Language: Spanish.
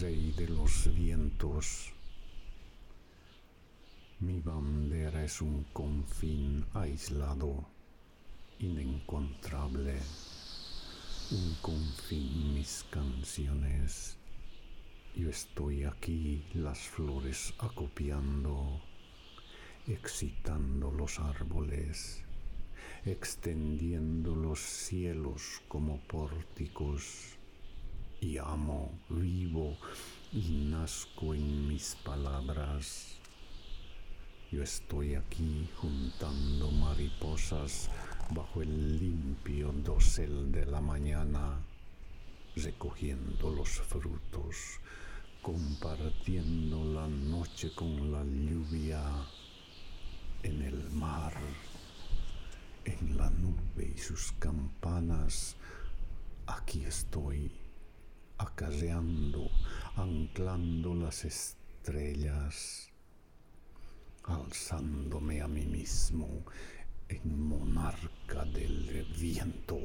de los vientos. Mi bandera es un confín aislado, inencontrable, un confín mis canciones. Yo estoy aquí las flores acopiando, excitando los árboles, extendiendo los cielos como pórticos y amo, vivo y nazco en mis palabras. Yo estoy aquí juntando mariposas bajo el limpio dosel de la mañana, recogiendo los frutos, compartiendo la noche con la lluvia en el mar, en la nube y sus campanas. Aquí estoy acarreando, anclando las estrellas, alzándome a mí mismo en monarca del viento.